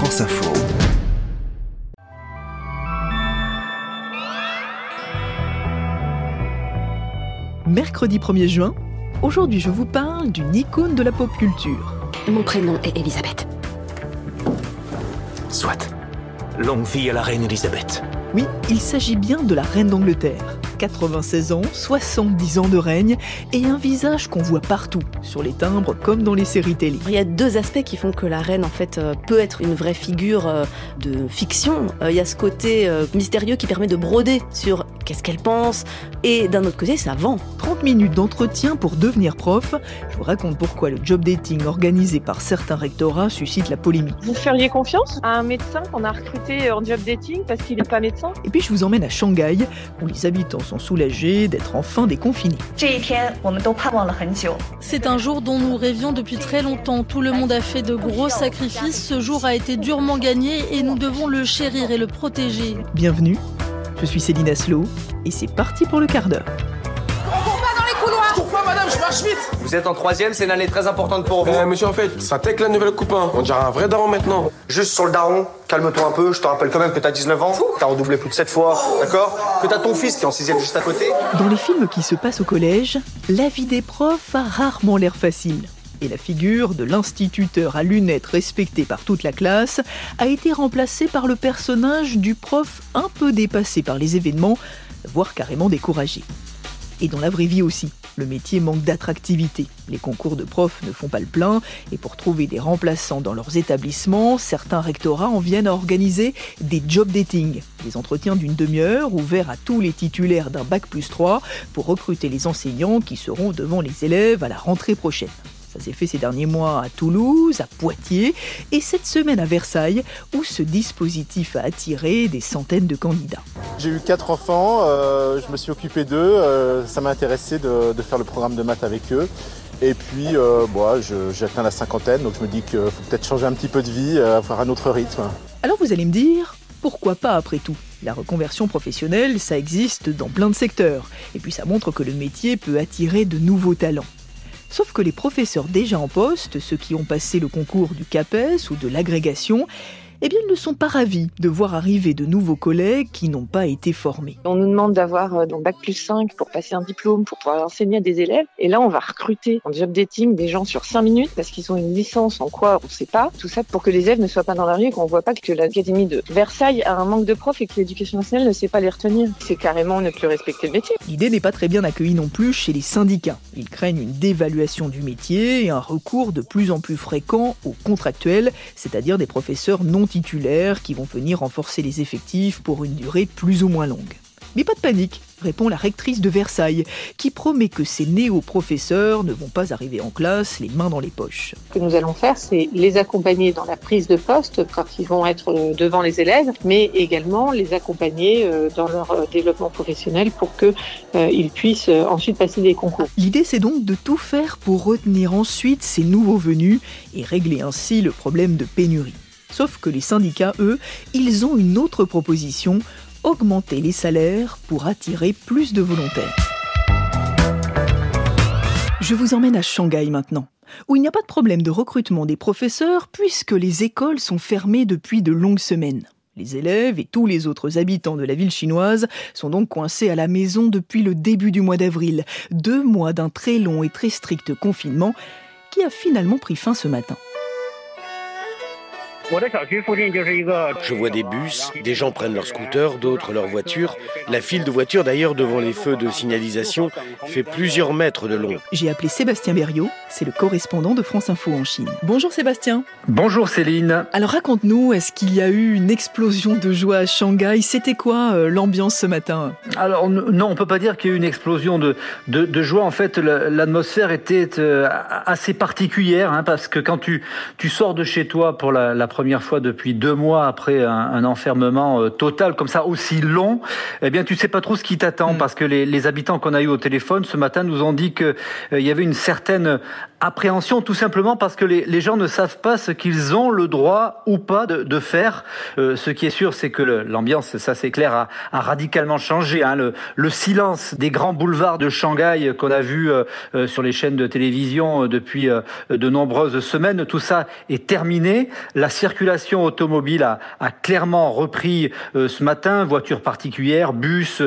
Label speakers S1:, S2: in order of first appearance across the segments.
S1: France Info.
S2: Mercredi 1er juin, aujourd'hui je vous parle d'une icône de la pop culture.
S3: Mon prénom est Elisabeth.
S4: Soit. Longue vie à la reine Elisabeth.
S2: Oui, il s'agit bien de la reine d'Angleterre. 96 ans, 70 ans de règne et un visage qu'on voit partout, sur les timbres comme dans les séries télé.
S3: Il y a deux aspects qui font que la reine en fait euh, peut être une vraie figure euh, de fiction. Euh, il y a ce côté mystérieux qui permet de broder sur qu'est-ce qu'elle pense et d'un autre côté ça vend.
S2: 30 minutes d'entretien pour devenir prof. Je vous raconte pourquoi le job dating organisé par certains rectorats suscite la polémique.
S5: Vous feriez confiance à un médecin qu'on a recruté en job dating parce qu'il n'est pas médecin?
S2: Et puis je vous emmène à Shanghai où les habitants sont soulagés d'être enfin déconfinés.
S6: C'est un jour dont nous rêvions depuis très longtemps. Tout le monde a fait de gros sacrifices. Ce jour a été durement gagné et nous devons le chérir et le protéger.
S2: Bienvenue, je suis Céline Aslo et c'est parti pour le quart d'heure.
S7: Pourquoi madame, je marche vite
S8: Vous êtes en troisième, c'est une année très importante pour vous.
S7: Eh monsieur en fait, ça tech la nouvelle coupe hein. On dirait un vrai daron maintenant.
S8: Juste sur le daron, calme-toi un peu, je te rappelle quand même que t'as 19 ans, t'as redoublé plus de 7 fois, d'accord? Que t'as ton fils qui est en sixième juste à côté.
S2: Dans les films qui se passent au collège, la vie des profs a rarement l'air facile. Et la figure de l'instituteur à lunettes respecté par toute la classe a été remplacée par le personnage du prof un peu dépassé par les événements, voire carrément découragé. Et dans la vraie vie aussi, le métier manque d'attractivité. Les concours de profs ne font pas le plein, et pour trouver des remplaçants dans leurs établissements, certains rectorats en viennent à organiser des job dating, des entretiens d'une demi-heure ouverts à tous les titulaires d'un bac plus 3 pour recruter les enseignants qui seront devant les élèves à la rentrée prochaine. Ça s'est fait ces derniers mois à Toulouse, à Poitiers et cette semaine à Versailles où ce dispositif a attiré des centaines de candidats.
S9: J'ai eu quatre enfants, euh, je me suis occupé d'eux, euh, ça m'a intéressé de, de faire le programme de maths avec eux. Et puis, euh, bon, je- j'ai atteint la cinquantaine, donc je me dis qu'il faut peut-être changer un petit peu de vie, euh, avoir un autre rythme.
S2: Alors vous allez me dire, pourquoi pas après tout? La reconversion professionnelle, ça existe dans plein de secteurs. Et puis ça montre que le métier peut attirer de nouveaux talents. Sauf que les professeurs déjà en poste, ceux qui ont passé le concours du CAPES ou de l'agrégation, eh bien ils ne sont pas ravis de voir arriver de nouveaux collègues qui n'ont pas été formés.
S5: On nous demande d'avoir euh, donc bac plus 5 pour passer un diplôme, pour pouvoir enseigner à des élèves. Et là, on va recruter en job dating des gens sur 5 minutes parce qu'ils ont une licence en quoi on ne sait pas. Tout ça pour que les élèves ne soient pas dans la rue et qu'on ne voit pas que l'Académie de Versailles a un manque de profs et que l'éducation nationale ne sait pas les retenir. C'est carrément ne plus respecter le métier.
S2: L'idée n'est pas très bien accueillie non plus chez les syndicats. Ils craignent une dévaluation du métier et un recours de plus en plus fréquent aux contractuels, c'est-à-dire des professeurs non titulaires qui vont venir renforcer les effectifs pour une durée plus ou moins longue. Mais pas de panique, répond la rectrice de Versailles, qui promet que ces néo-professeurs ne vont pas arriver en classe les mains dans les poches.
S5: Ce que nous allons faire, c'est les accompagner dans la prise de poste quand ils vont être euh, devant les élèves, mais également les accompagner euh, dans leur euh, développement professionnel pour qu'ils puissent ensuite passer des concours.
S2: L'idée, c'est donc de tout faire pour retenir ensuite ces nouveaux venus et régler ainsi le problème de pénurie. Sauf que les syndicats, eux, ils ont une autre proposition, augmenter les salaires pour attirer plus de volontaires. Je vous emmène à Shanghai maintenant, où il n'y a pas de problème de recrutement des professeurs puisque les écoles sont fermées depuis de longues semaines. Les élèves et tous les autres habitants de la ville chinoise sont donc coincés à la maison depuis le début du mois d'avril, deux mois d'un très long et très strict confinement qui a finalement pris fin ce matin.
S10: Je vois des bus, des gens prennent leur scooter, d'autres leur voiture. La file de voitures d'ailleurs devant les feux de signalisation fait plusieurs mètres de long.
S2: J'ai appelé Sébastien Berriot, c'est le correspondant de France Info en Chine. Bonjour Sébastien.
S11: Bonjour Céline.
S2: Alors raconte-nous, est-ce qu'il y a eu une explosion de joie à Shanghai? C'était quoi euh, l'ambiance ce matin?
S11: Alors non, on peut pas dire qu'il y a eu une explosion de, de, de joie. En fait, l'atmosphère était euh, assez particulière hein, parce que quand tu, tu sors de chez toi pour la, la première fois depuis deux mois après un, un enfermement euh, total comme ça aussi long, eh bien tu sais pas trop ce qui t'attend parce que les, les habitants qu'on a eu au téléphone ce matin nous ont dit que euh, y avait une certaine appréhension tout simplement parce que les, gens ne savent pas ce qu'ils ont le droit ou pas de, faire. Euh, ce qui est sûr, c'est que l'ambiance, ça c'est clair, a, radicalement changé. Hein. Le, silence des grands boulevards de Shanghai qu'on a vu euh, sur les chaînes de télévision depuis de nombreuses semaines, tout ça est terminé. La circulation automobile a, clairement repris ce matin. Voitures particulières, bus,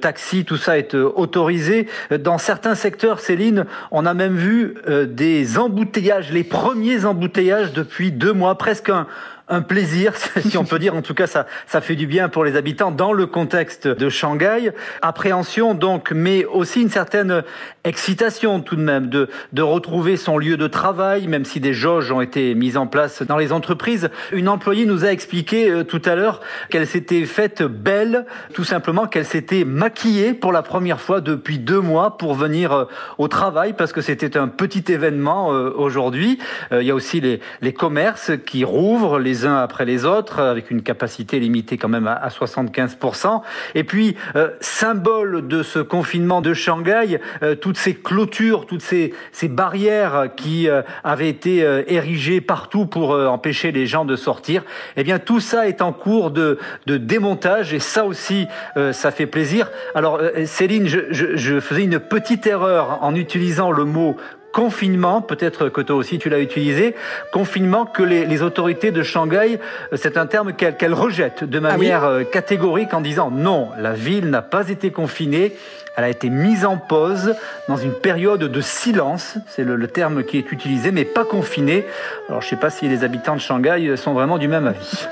S11: taxis, tout ça est autorisé. Dans certains secteurs, Céline, on a même vu des embouteillages, les premiers embouteillages depuis deux mois, presque un, un plaisir, si on peut dire. En tout cas, ça, ça fait du bien pour les habitants dans le contexte de Shanghai. Appréhension donc, mais aussi une certaine excitation tout de même de, de retrouver son lieu de travail, même si des jauges ont été mises en place dans les entreprises. Une employée nous a expliqué euh, tout à l'heure qu'elle s'était faite belle, tout simplement qu'elle s'était maquillée pour la première fois depuis deux mois pour venir euh, au travail parce que c'était un petit événement euh, aujourd'hui. Il y a aussi les, les commerces qui rouvrent, les uns après les autres, avec une capacité limitée quand même à 75%. Et puis, euh, symbole de ce confinement de Shanghai, euh, toutes ces clôtures, toutes ces, ces barrières qui euh, avaient été érigées partout pour empêcher les gens de sortir, eh bien tout ça est en cours de, de démontage et ça aussi, ça fait plaisir. Alors Céline, je, je faisais une petite erreur en utilisant le mot confinement, peut-être que toi aussi tu l'as utilisé, confinement que les, autorités de Shanghai, euh, c'est un terme qu'elles rejettent de ah manière euh, catégorique en disant non, la ville n'a pas été confinée, elle a été mise en pause dans une période de silence, c'est le, terme qui est utilisé, mais pas confinée. Alors je ne sais pas si les habitants de Shanghai sont vraiment du même avis.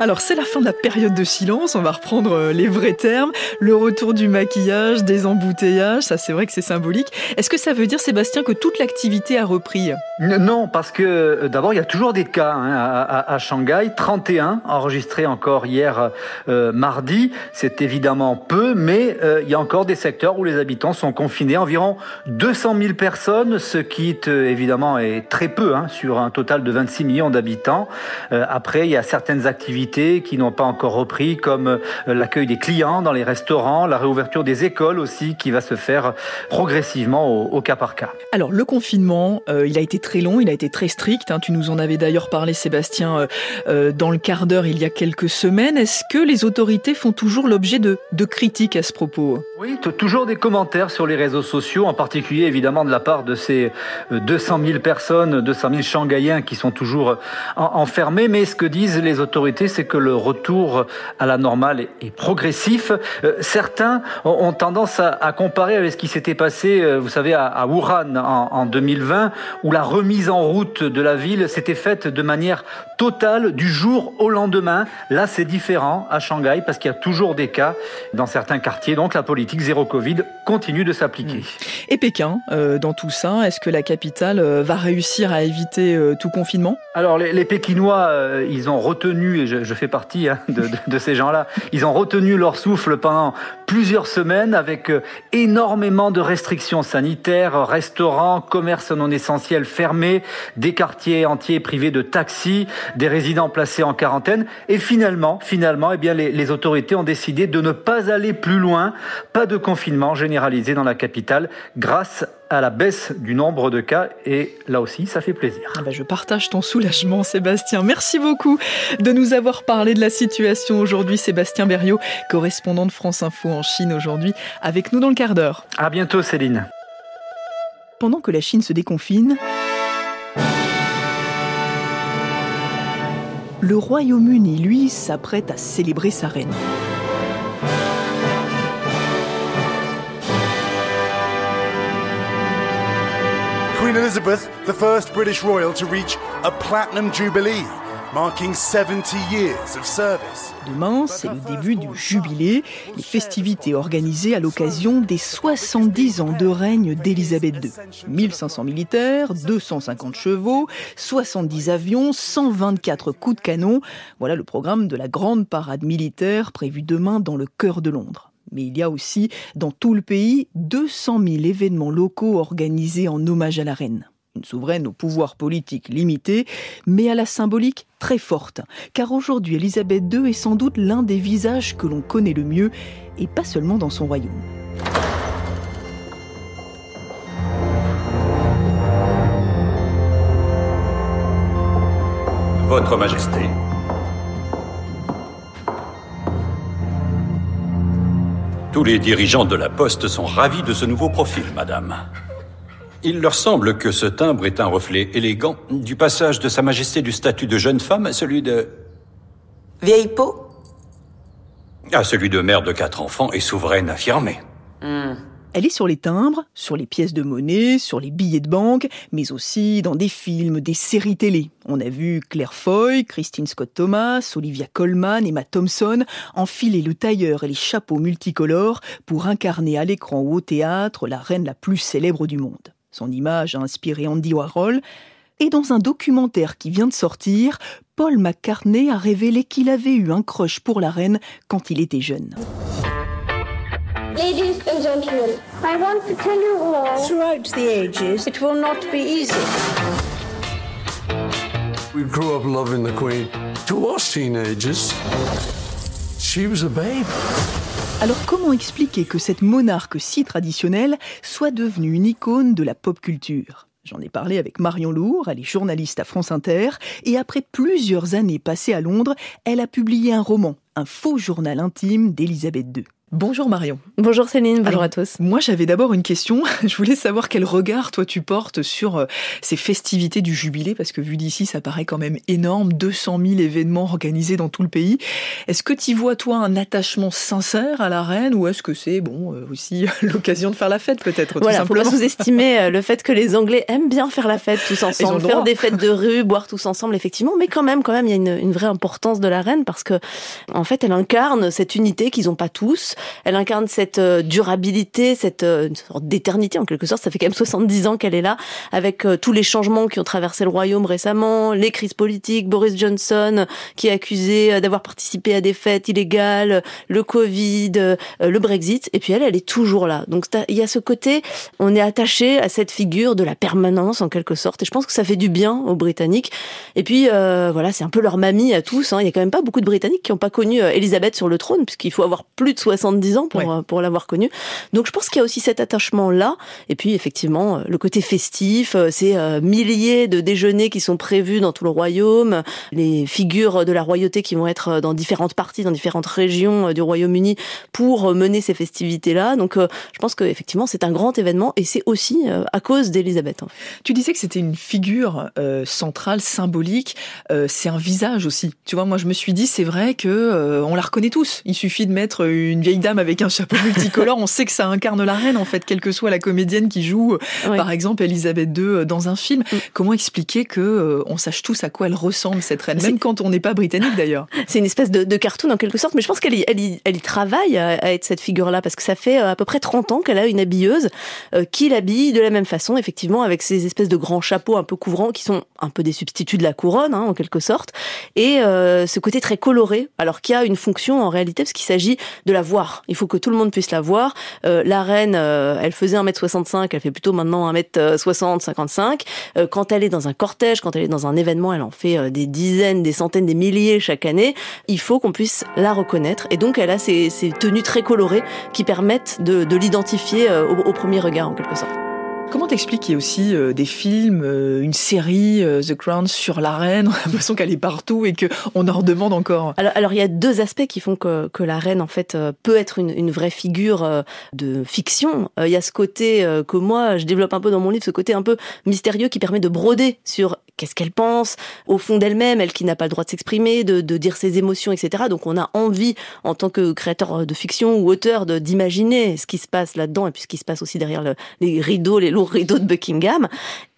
S2: Alors c'est la fin de la période de silence, on va reprendre euh, les vrais termes, le retour du maquillage, des embouteillages, ça c'est vrai que c'est symbolique. Est-ce que ça veut dire Sébastien que toute l'activité a repris?
S11: Non, parce que euh, d'abord il y a toujours des cas hein, à, Shanghai, 31 enregistrés encore hier euh, mardi, c'est évidemment peu, mais il y a encore des secteurs où les habitants sont confinés. Environ 200 000 personnes, ce qui euh, évidemment est très peu hein, sur un total de 26 millions d'habitants. Euh, après, il y a certaines activités qui n'ont pas encore repris, comme euh, l'accueil des clients dans les restaurants, la réouverture des écoles aussi, qui va se faire progressivement au, cas par cas.
S2: Alors le confinement, il a été très long, il a été très strict. Hein. tu nous en avais d'ailleurs parlé, Sébastien, dans le quart d'heure il y a quelques semaines. Est-ce que les autorités font toujours l'objet de, de critiques à ce propos?
S11: Oui, toujours des commentaires sur les réseaux sociaux, en particulier évidemment de la part de ces 200 euh, 000 personnes, 200 000 Shanghaïens qui sont toujours enfermés. Mais ce que disent les autorités, c'est que le retour à la normale est progressif. Euh, certains ont tendance à comparer avec ce qui s'était passé, euh, vous savez, à Wuhan en 2020, où la remise en route de la ville s'était faite de manière totale du jour au lendemain. Là, c'est différent à Shanghai parce qu'il y a toujours des cas dans certains quartiers. Donc la politique zéro Covid continue de s'appliquer.
S2: Et Pékin, euh, dans tout ça, est-ce que la capitale euh, va réussir à éviter euh, tout confinement?
S11: Alors les, Pékinois, ils ont retenu, et je, fais partie hein, de, ces gens-là, ils ont retenu leur souffle pendant plusieurs semaines avec énormément de restrictions sanitaires, restaurants, commerces non essentiels fermés, des quartiers entiers privés de taxis, des résidents placés en quarantaine. Et finalement, finalement, eh bien, les, les autorités ont décidé de ne pas aller plus loin, pas de confinement généralisé dans la capitale grâce à la baisse du nombre de cas et là aussi ça fait plaisir.
S2: Ah bah, je partage ton soulagement Sébastien. Merci beaucoup de nous avoir parlé de la situation aujourd'hui Sébastien Berriot, correspondant de France Info en Chine aujourd'hui avec nous dans le quart d'heure.
S11: À bientôt Céline.
S2: Pendant que la Chine se déconfine, le Royaume-Uni lui s'apprête à célébrer sa reine.
S1: Elizabeth, the first British royal to reach a platinum jubilee. Marking 70 years of service.
S2: Demain, c'est le début du jubilé, les festivités organisées à l'occasion des 70 ans de règne d'Élisabeth II. 1500 militaires, 250 chevaux, 70 avions, 124 coups de canon. Voilà le programme de la grande parade militaire prévue demain dans le cœur de Londres. Mais il y a aussi, dans tout le pays, 200 000 événements locaux organisés en hommage à la reine une souveraine au pouvoir politique limité, mais à la symbolique très forte. Car aujourd'hui, Élisabeth II est sans doute l'un des visages que l'on connaît le mieux, et pas seulement dans son royaume.
S12: Votre Majesté, Tous les dirigeants de la Poste sont ravis de ce nouveau profil, madame. Il leur semble que ce timbre est un reflet élégant du passage de Sa Majesté du statut de jeune femme à celui de...
S13: Vieille peau?
S12: À celui de mère de quatre enfants et souveraine affirmée.
S2: Hmm. Elle est sur les timbres, sur les pièces de monnaie, sur les billets de banque, mais aussi dans des films, des séries télé. On a vu Claire Foy, Christine Scott Thomas, Olivia Colman, Emma Thompson enfiler le tailleur et les chapeaux multicolores pour incarner à l'écran ou au théâtre la reine la plus célèbre du monde. Son image a inspiré Andy Warhol. Et dans un documentaire qui vient de sortir, Paul McCartney a révélé qu'il avait eu un crush pour la reine quand il était jeune.
S14: Ladies and gentlemen, I want to tell you all. Throughout the ages, it will not be easy.
S15: We grew up loving the Queen. To us teenagers, she was a babe.
S2: Alors comment expliquer que cette monarque si traditionnelle soit devenue une icône de la pop culture? J'en ai parlé avec Marion Lourd, elle est journaliste à France Inter, et après plusieurs années passées à Londres, elle a publié un roman, un faux journal intime d'Elisabeth II. Bonjour Marion.
S3: Bonjour Céline, bonjour à tous.
S2: Moi j'avais d'abord une question. Je voulais savoir quel regard toi tu portes sur euh, ces festivités du jubilé, parce que vu d'ici ça paraît quand même énorme, 200 000 événements organisés dans tout le pays. Est-ce que tu vois toi un attachement sincère à la reine ou est-ce que c'est bon euh, aussi l'occasion de faire la fête peut-être
S3: Voilà, faut pas sous-estimer euh, le fait que les Anglais aiment bien faire la fête tous ensemble, faire des fêtes de rue, boire tous ensemble effectivement, mais quand même, quand même, il y a une, une vraie importance de la reine parce que en fait elle incarne cette unité qu'ils n'ont pas tous elle incarne cette euh, durabilité, cette euh, sorte d'éternité en quelque sorte. Ça fait quand même 70 ans qu'elle est là, avec euh, tous les changements qui ont traversé le royaume récemment, les crises politiques, Boris Johnson qui est accusé d'avoir participé à des fêtes illégales, le Covid, le Brexit, et puis elle, elle est toujours là. Donc il y a ce côté, on est attaché à cette figure de la permanence en quelque sorte, et je pense que ça fait du bien aux Britanniques. Et puis voilà, c'est un peu leur mamie à tous. Hein. Il y a quand même pas beaucoup de Britanniques qui n'ont pas connu Elisabeth sur le trône, puisqu'il faut avoir plus de 70 ans pour, euh, pour l'avoir connu. Donc je pense qu'il y a aussi cet attachement-là. Et puis effectivement, euh, le côté festif, euh, ces milliers de déjeuners qui sont prévus dans tout le royaume, les figures de la royauté qui vont être dans différentes parties, dans différentes régions du Royaume-Uni pour mener ces festivités-là. Donc je pense qu'effectivement, c'est un grand événement et c'est aussi à cause d'Elisabeth. Hein.
S2: Tu disais que c'était une figure centrale, symbolique. c'est un visage aussi. Tu vois, moi je me suis dit, c'est vrai que on la reconnaît tous. Il suffit de mettre une vieille dame avec un chapeau multicolore, on sait que ça incarne la reine en fait, quelle que soit la comédienne qui joue, euh, par exemple Elisabeth II euh, dans un film. Mm. Comment expliquer que euh, on sache tous à quoi elle ressemble cette reine, même quand on n'est pas britannique d'ailleurs
S3: C'est une espèce de, de, cartoon en quelque sorte, mais je pense qu'elle y, elle y, elle y travaille à, être cette figure-là parce que ça fait à peu près 30 ans qu'elle a une habilleuse qui l'habille de la même façon, effectivement, avec ces espèces de grands chapeaux un peu couvrants qui sont un peu des substituts de la couronne hein, en quelque sorte, et ce côté très coloré, alors qu'il y a une fonction en réalité parce qu'il s'agit de la voir. Il faut que tout le monde puisse la voir. Euh, la reine, euh, elle faisait 1m65, elle fait plutôt maintenant 1m60, 55. Euh, quand elle est dans un cortège, quand elle est dans un événement, elle en fait des dizaines, des centaines, des milliers chaque année. Il faut qu'on puisse la reconnaître. Et donc, elle a ces, tenues très colorées qui permettent de, l'identifier au premier regard, en quelque sorte.
S2: Comment t'expliques qu'il y ait aussi euh, des films, euh, une série, euh, The Crown sur la reine? On a l'impression qu'elle est partout et qu'on en redemande encore.
S3: Alors, il y a deux aspects qui font que, que la reine en fait peut être une, une vraie figure de fiction. Il y a ce côté que moi je développe un peu dans mon livre, ce côté un peu mystérieux qui permet de broder sur qu'est-ce qu'elle pense? Au fond d'elle-même, elle qui n'a pas le droit de s'exprimer, de, dire ses émotions, etc. Donc on a envie en tant que créateur de fiction ou auteur d'imaginer ce qui se passe là-dedans et puis ce qui se passe aussi derrière le, les rideaux, les rideau de Buckingham.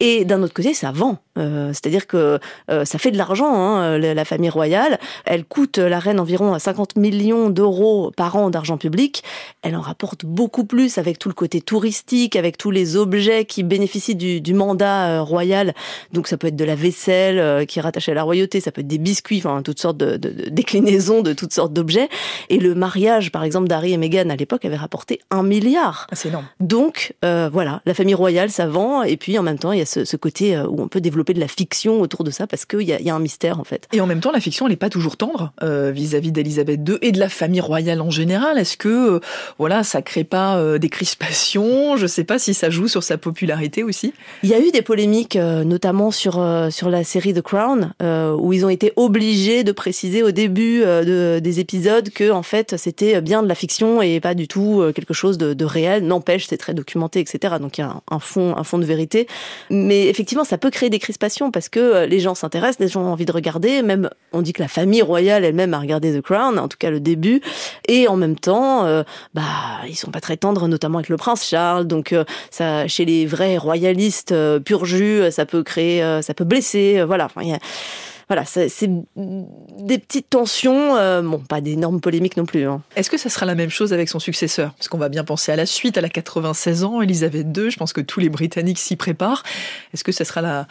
S3: Et d'un autre côté, ça vend. Euh, c'est-à-dire que euh, ça fait de l'argent, hein, la, famille royale. Elle coûte la reine environ 50 millions d'euros par an d'argent public. Elle en rapporte beaucoup plus avec tout le côté touristique, avec tous les objets qui bénéficient du, mandat euh, royal. Donc ça peut être de la vaisselle qui est rattachée à la royauté, ça peut être des biscuits, enfin toutes sortes de, déclinaisons de toutes sortes d'objets. Et le mariage, par exemple, d'Harry et Meghan à l'époque avait rapporté un milliard.
S2: Ah, c'est énorme.
S3: Donc voilà, la famille royale ça vend. Et puis en même temps, il y a ce, côté où on peut développer de la fiction autour de ça parce qu'il y a, y a un mystère en fait.
S2: Et en même temps, la fiction, elle n'est pas toujours tendre vis-à-vis d'Elisabeth II et de la famille royale en général. Est-ce que voilà, ça crée pas des crispations? Je sais pas si ça joue sur sa popularité aussi.
S3: Il y a eu des polémiques, notamment sur sur la série The Crown, où ils ont été obligés de préciser au début de, des épisodes que en fait c'était bien de la fiction et pas du tout quelque chose de, réel. N'empêche, c'est très documenté, etc. Donc il y a un, fond, un fond de vérité. Mais effectivement, ça peut créer des crispations parce que les gens s'intéressent, les gens ont envie de regarder. Même, on dit que la famille royale elle-même a regardé The Crown, en tout cas le début. Et en même temps, euh, bah ils sont pas très tendres, notamment avec le prince Charles. Donc euh, chez les vrais royalistes euh, pur jus, ça peut créer, ça peut voilà. Enfin, y a, voilà, c'est des petites tensions, euh, bon, pas d'énormes polémiques non plus. Hein.
S2: Est-ce que ça sera la même chose avec son successeur? Parce qu'on va bien penser à la suite, à la 96 ans, Elisabeth II, je pense que tous les Britanniques s'y préparent. Est-ce que ça sera la,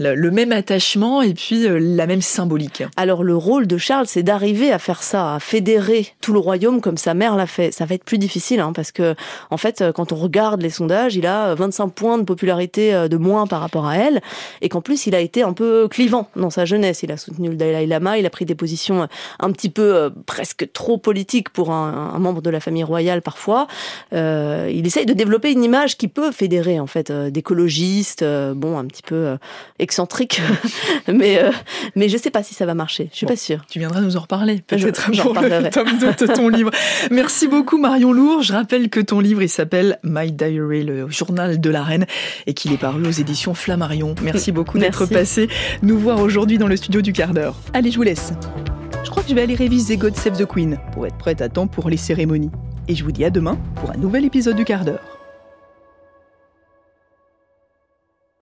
S2: le même attachement et puis euh, la même symbolique.
S3: Alors le rôle de Charles, c'est d'arriver à faire ça, à fédérer tout le royaume comme sa mère l'a fait. Ça va être plus difficile hein, parce que en fait, euh, quand on regarde les sondages, il a 25 points de popularité euh, de moins par rapport à elle et qu'en plus il a été un peu clivant dans sa jeunesse. Il a soutenu le Dalai Lama, il a pris des positions un petit peu presque trop politiques pour un, membre de la famille royale parfois. Euh, il essaye de développer une image qui peut fédérer en fait d'écologistes, bon un petit peu excentrique, mais euh, mais je sais pas si ça va marcher. Je suis pas sûre.
S2: Tu viendras nous en reparler peut-être pour le tome 2 de ton livre. Merci beaucoup Marion Lourd. Je rappelle que ton livre il s'appelle My Diary, le journal de la reine, et qu'il est paru aux éditions Flammarion. Merci beaucoup d'être passé nous voir aujourd'hui dans le studio du quart d'heure. Allez, je vous laisse. Je crois que je vais aller réviser God Save the Queen pour être prête à temps pour les cérémonies. Et je vous dis à demain pour un nouvel épisode du quart d'heure.